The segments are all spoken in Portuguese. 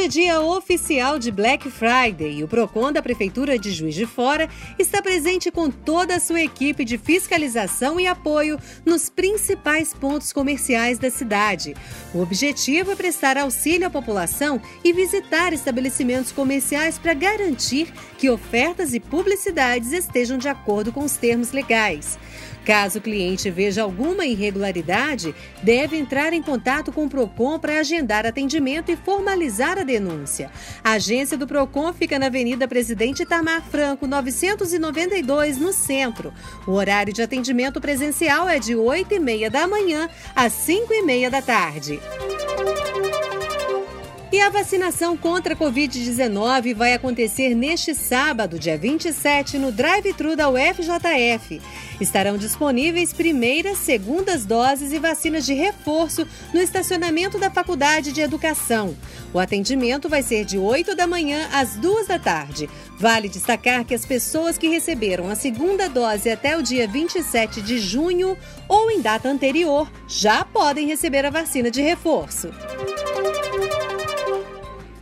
Hoje é dia oficial de Black Friday e o PROCON da Prefeitura de Juiz de Fora está presente com toda a sua equipe de fiscalização e apoio nos principais pontos comerciais da cidade. O objetivo é prestar auxílio à população e visitar estabelecimentos comerciais para garantir que ofertas e publicidades estejam de acordo com os termos legais. Caso o cliente veja alguma irregularidade, deve entrar em contato com o PROCON para agendar atendimento e formalizar a denúncia. A agência do PROCON fica na Avenida Presidente Itamar Franco, 992, no centro. O horário de atendimento presencial é de 8 e meia da manhã às 5 e meia da tarde. E a vacinação contra a Covid-19 vai acontecer neste sábado, dia 27, no drive-thru da UFJF. Estarão disponíveis primeiras, segundas doses e vacinas de reforço no estacionamento da Faculdade de Educação. O atendimento vai ser de 8 da manhã às 2 da tarde. Vale destacar que as pessoas que receberam a segunda dose até o dia 27 de junho ou em data anterior já podem receber a vacina de reforço.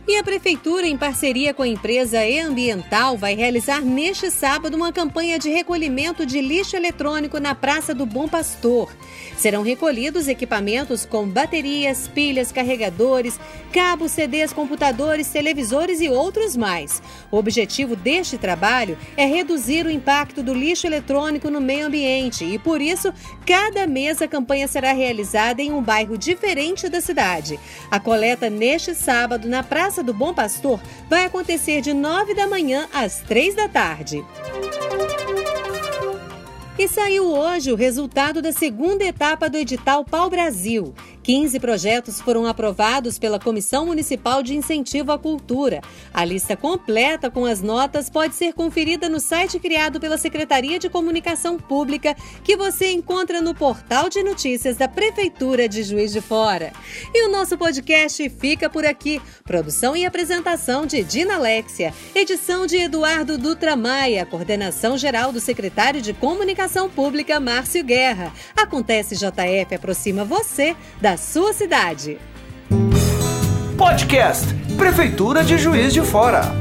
E a Prefeitura, em parceria com a empresa E-Ambiental, vai realizar neste sábado uma campanha de recolhimento de lixo eletrônico na Praça do Bom Pastor. Serão recolhidos equipamentos como baterias, pilhas, carregadores, cabos, CDs, computadores, televisores e outros mais. O objetivo deste trabalho é reduzir o impacto do lixo eletrônico no meio ambiente e, por isso, cada mês a campanha será realizada em um bairro diferente da cidade. A coleta neste sábado na Praça Praça do Bom Pastor vai acontecer de 9 da manhã às 3 da tarde. E saiu hoje o resultado da segunda etapa do edital Pau Brasil. 15 projetos foram aprovados pela Comissão Municipal de Incentivo à Cultura. A lista completa com as notas pode ser conferida no site criado pela Secretaria de Comunicação Pública, que você encontra no portal de notícias da Prefeitura de Juiz de Fora. E o nosso podcast fica por aqui. Produção e apresentação de Dina Alexia, edição de Eduardo Dutra Maia, coordenação geral do secretário de Comunicação Pública Márcio Guerra. Acontece JF aproxima você da sua cidade. Podcast Prefeitura de Juiz de Fora.